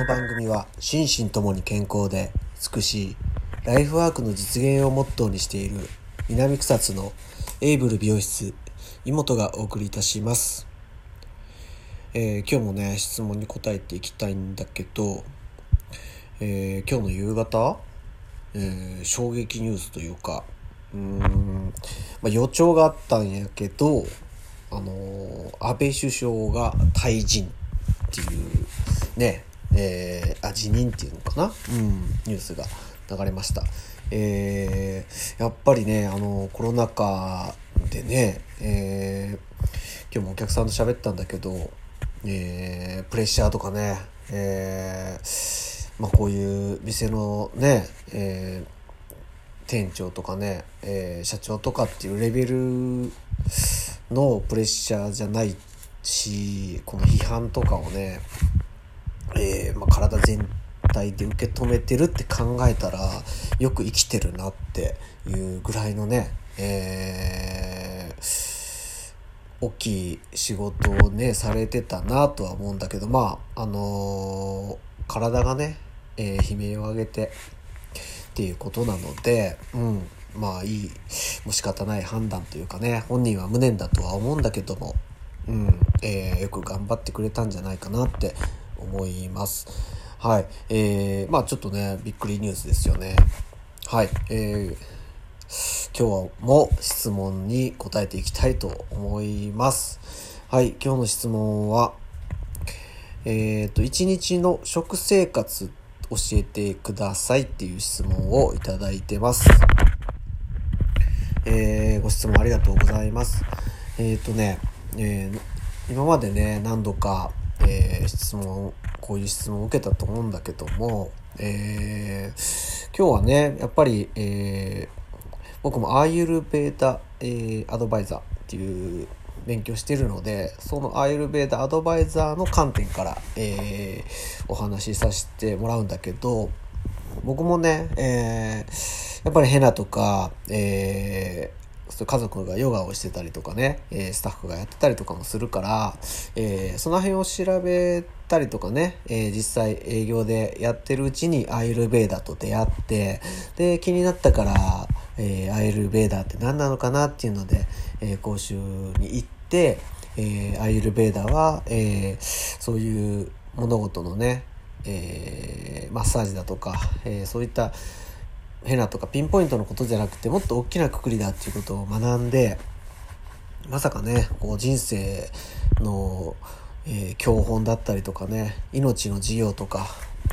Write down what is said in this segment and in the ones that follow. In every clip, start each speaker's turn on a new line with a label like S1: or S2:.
S1: の番組は心身ともに健康で美しいライフワークの実現をモットーにしている南草津のエイブル美容室妹がお送りいたします、えー今日もね質問に答えていきたいんだけど、えー今日の夕方、えー衝撃ニュースというかうーん、まあ、予兆があったんやけどあのー安倍首相が退陣っていうねえーあ辞任っていうのかな、うん、ニュースが流れました、えーやっぱりねあのコロナ禍でね、えー今日もお客さんと喋ったんだけど、えープレッシャーとかね、えーまあ、こういう店のね、えー店長とかね、えー社長とかっていうレベルのプレッシャーじゃないしこの批判とかをね、えーまあ、体全体で受け止めてるって考えたらよく生きてるなっていうぐらいのね、えー大きい仕事をねされてたなとは思うんだけどまああのー体がね、え悲鳴を上げてっていうことなので、うん、まあいいもう仕方ない判断というかね本人は無念だとは思うんだけども、うんえーよく頑張ってくれたんじゃないかなって思います。はい、えーまあちょっとねびっくりニュースですよね。はい、えー今日も質問に答えていきたいと思います。はい、今日の質問は、えっ、と、一日の食生活教えてくださいっていう質問をいただいてます。えーご質問ありがとうございます。えっ、とね、えー今までね、何度か、えー質問、こういう質問を受けたと思うんだけども、えー今日はね、やっぱり、えー僕もアーユルベーダ、えアドバイザーっていう勉強してるのでそのアーユルベーダアドバイザーの観点から、えお話しさせてもらうんだけど僕もね、えやっぱりヘナとか、えー家族がヨガをしてたりとかね、えスタッフがやってたりとかもするから、えその辺を調べたりとかね、え実際営業でやってるうちにアイルベーダと出会ってで気になったから、えアイルベーダって何なのかなっていうので、え講習に行って、えアイルベーダは、えそういう物事のね、えマッサージだとか、えそういったヘナとかピンポイントのことじゃなくてもっと大きなくくりだっていうことを学んでまさかねこう人生の、えー教本だったりとかね命の授業とか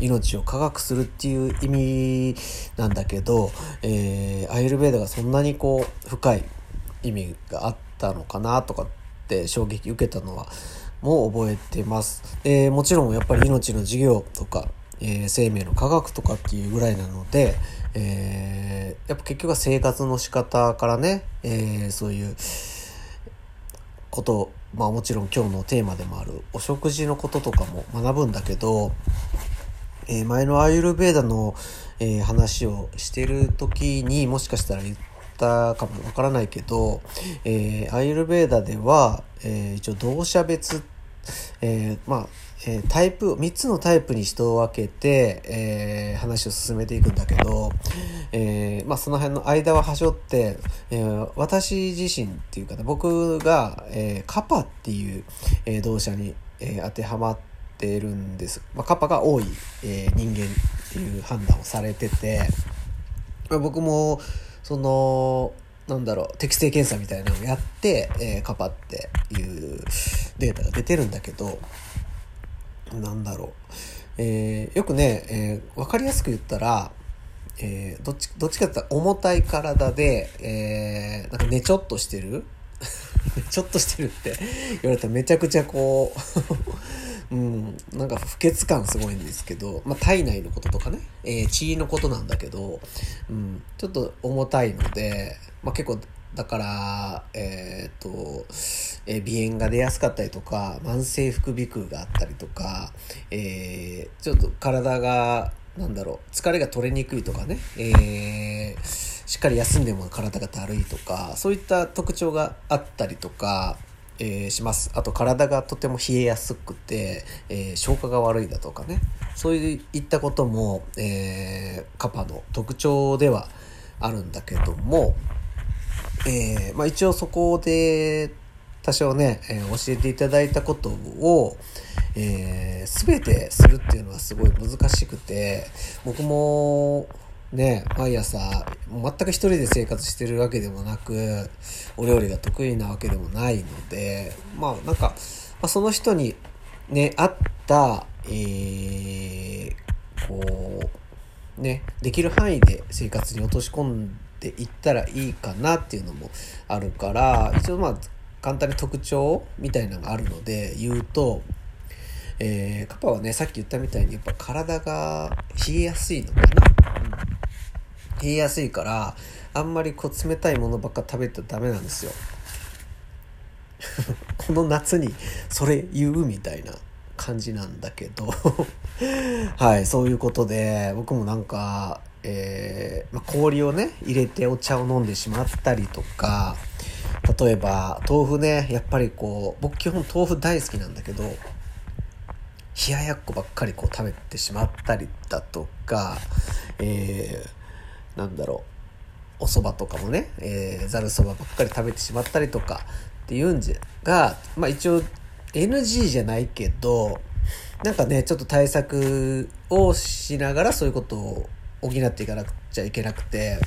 S1: 命を科学するっていう意味なんだけど、えーアイルベーダがそんなにこう深い意味があったのかなとかって衝撃受けたのはもう覚えてます。でもちろんやっぱり命の授業とか、えー生命の科学とかっていうぐらいなので、えーやっぱ結局は生活の仕方からね、えーそういうことまあもちろん今日のテーマでもあるお食事のこととかも学ぶんだけど、えー前のアーユルベーダの、えー話をしてる時にもしかしたら言ったかもわからないけど、えーアーユルベーダでは、えー一応同社別えーまあ、えータイプ3つのタイプに人を分けて、えー話を進めていくんだけど、えーまあ、その辺の間ははしょって、え私自身っていうかね僕が、えカパっていう、えー動詞に、え当てはまっているんです、まあ、カパが多い、え人間っていう判断をされてて、まあ僕もそのなんだろう適正検査みたいなのをやって、えカパっていうデータが出てるんだけどなんだろう、えーよくね、えー分かりやすく言ったら、えーどっちどっちかって言ったら重たい体で、えーなんかねちょっとしてる？ちょっとしてるって 言われたらめちゃくちゃこう、うん、なんか不潔感すごいんですけど、まあ、体内のこととかね、えー血のことなんだけど、うん、ちょっと重たいので、まあ、結構だから、えーと、えー鼻炎が出やすかったりとか、慢性副鼻腔があったりとか、えーちょっと体が、なんだろう、疲れが取れにくいとかね、えーしっかり休んでも体がだるいとか、そういった特徴があったりとか、えー、します。あと体がとても冷えやすくて、えー、消化が悪いだとかね。そういったことも、えー、カパの特徴ではあるんだけども、えまあ、一応そこで多少ね、え教えていただいたことを、えー、全てするっていうのはすごい難しくて僕もね、毎朝、全く一人で生活してるわけでもなく、お料理が得意なわけでもないので、まあなんか、まあ、その人にね、あった、えー、こう、ね、できる範囲で生活に落とし込んでいったらいいかなっていうのもあるから、一応まあ、簡単に特徴みたいなのがあるので言うと、えー、カパはね、さっき言ったみたいにやっぱ体が冷えやすいのかな。うん冷えやすいからあんまりこう冷たいものばっか食べてダメなんですよ この夏にそれ言うみたいな感じなんだけど はいそういうことで僕もなんか、えー、ま、氷をね入れてお茶を飲んでしまったりとか例えば豆腐ねやっぱりこう僕基本豆腐大好きなんだけど冷ややっこばっかりこう食べてしまったりだとか、えーなんだろうお蕎麦とかもねえざるそばばっかり食べてしまったりとかっていうんじゃが、まあ、一応 NG じゃないけどなんかねちょっと対策をしながらそういうことを補っていかなくちゃいけなくて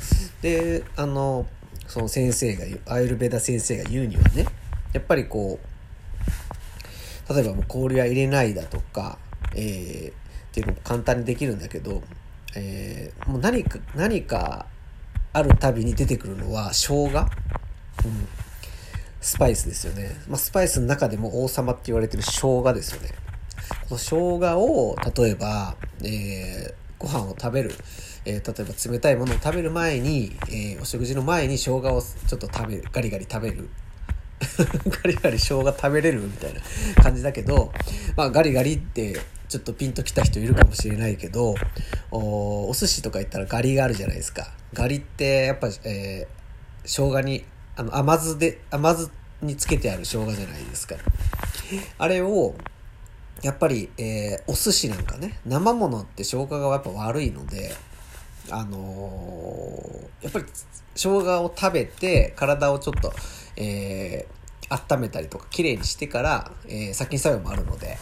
S1: であのその先生がアイルベダ先生が言うにはねやっぱりこう例えばもう氷は入れないだとか、えー、っていうのも簡単にできるんだけどえー、もう何か、何かあるたびに出てくるのは生姜、うん、スパイスですよね。まあ、スパイスの中でも王様って言われてる生姜ですよね。この生姜を、例えば、えー、ご飯を食べる、えー、例えば冷たいものを食べる前に、えー、お食事の前に生姜をちょっと食べる、ガリガリ食べる。ガリガリ生姜食べれるみたいな感じだけど、まあガリガリってちょっとピンときた人いるかもしれないけどおお寿司とか行ったらガリがあるじゃないですか。ガリってやっぱ、えー、生姜にあの甘酢で甘酢につけてある生姜じゃないですか。あれをやっぱり、えー、お寿司なんかね生ものって消化がやっぱ悪いのであのー、やっぱり生姜を食べて体をちょっと、えー、温めたりとか綺麗にしてから、えー、殺菌作用もあるので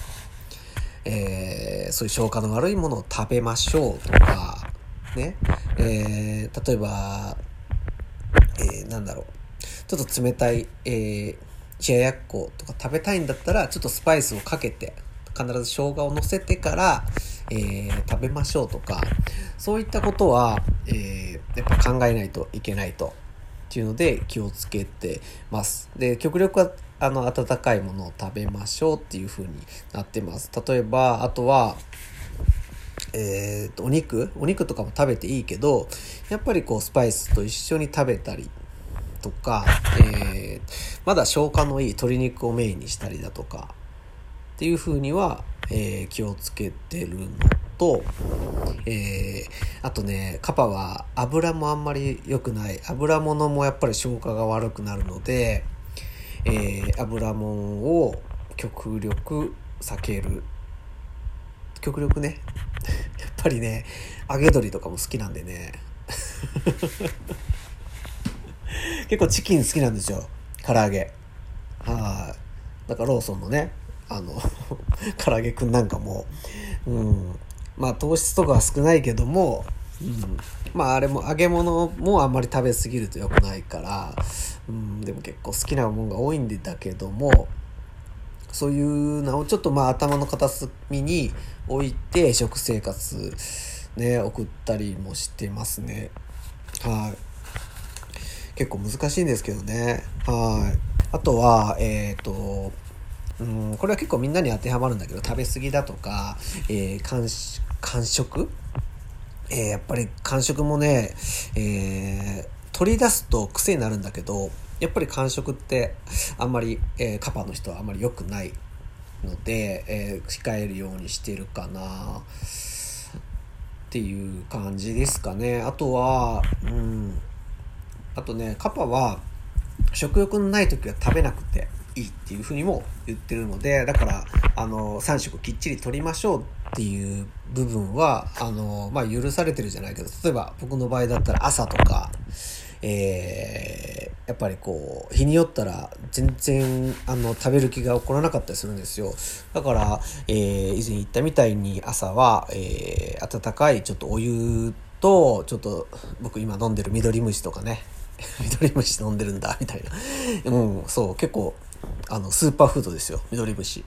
S1: えー、そういう消化の悪いものを食べましょうとか、ね、えー、例えば、えー、なんだろう、ちょっと冷たい、えー、冷ややっことか食べたいんだったら、ちょっとスパイスをかけて、必ず生姜を乗せてから、えー、食べましょうとか、そういったことは、えー、やっぱ考えないといけないと。っていうので気をつけてます。で、極力はあの温かいものを食べましょうっていう風になってます。例えば、あとは、えーと、お肉？お肉とかも食べていいけどやっぱりこうスパイスと一緒に食べたりとか、えー、まだ消化のいい鶏肉をメインにしたりだとかっていう風には、えー、気をつけてるのと、えー、あとねカパは油もあんまり良くない。油物もやっぱり消化が悪くなるのでえー、油もんを極力避ける。極力ね。やっぱりね揚げ鶏とかも好きなんでね。結構チキン好きなんですよ。唐揚げ。はい。だからローソンのね。あの 唐揚げくんなんかも。うん。まあ糖質とかは少ないけどもうん、まああれも揚げ物もあんまり食べ過ぎると良くないから、うん、でも結構好きなもんが多いんだけどもそういうのをちょっとまあ頭の片隅に置いて食生活ね送ったりもしてますね。はい。結構難しいんですけどね。はい。あとはえっ、ー、とうんこれは結構みんなに当てはまるんだけど食べ過ぎだとか、えー、間食？えー、やっぱり感触もね、えー、取り出すと癖になるんだけど、やっぱり感触ってあんまり、えー、カパの人はあんまり良くないので、えー、控えるようにしてるかな。っていう感じですかね。あとは、うん、あとね、カパは食欲のない時は食べなくて。いいっていうふうにも言ってるので、だから、あの、3食きっちり取りましょうっていう部分は、あの、まあ、許されてるじゃないけど、例えば僕の場合だったら朝とか、えー、やっぱりこう、日によったら全然、あの、食べる気が起こらなかったりするんですよ。だから、えー、以前言ったみたいに朝は、えー、温かいちょっとお湯と、ちょっと僕今飲んでる緑虫とかね、緑虫飲んでるんだ、みたいな。うん、そう、結構、あの、スーパーフードですよ、緑虫。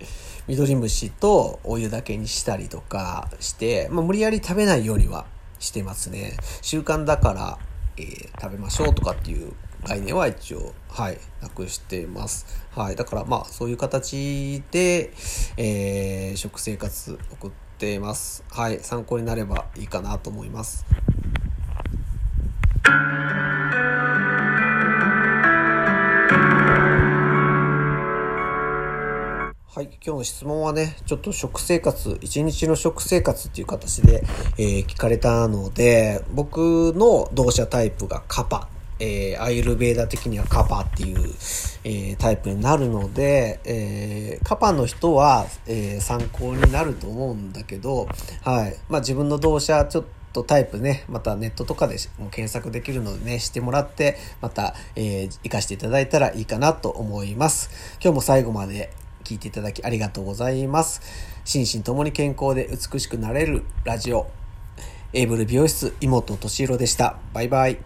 S1: 緑虫とお湯だけにしたりとかして、まあ、無理やり食べないようにはしてますね。習慣だから、えー、食べましょうとかっていう概念は一応、はい、なくしてます。はい。だからまあ、そういう形で、えー、食生活送ってます。はい。参考になればいいかなと思います。今日の質問はね、ちょっと食生活、一日の食生活っていう形で、えー、聞かれたので、僕の同社タイプがカパ、えー、アイルベーダ的にはカパっていう、えー、タイプになるので、え、カパの人は、え参考になると思うんだけど、はい。まあ自分の同社ちょっとタイプね、またネットとかでも検索できるのでね、してもらって、また、えー、活かしていただいたらいいかなと思います。今日も最後まで聞いていただきありがとうございます。心身ともに健康で美しくなれるラジオ。エイブル美容室妹敏弘でした。バイバイ。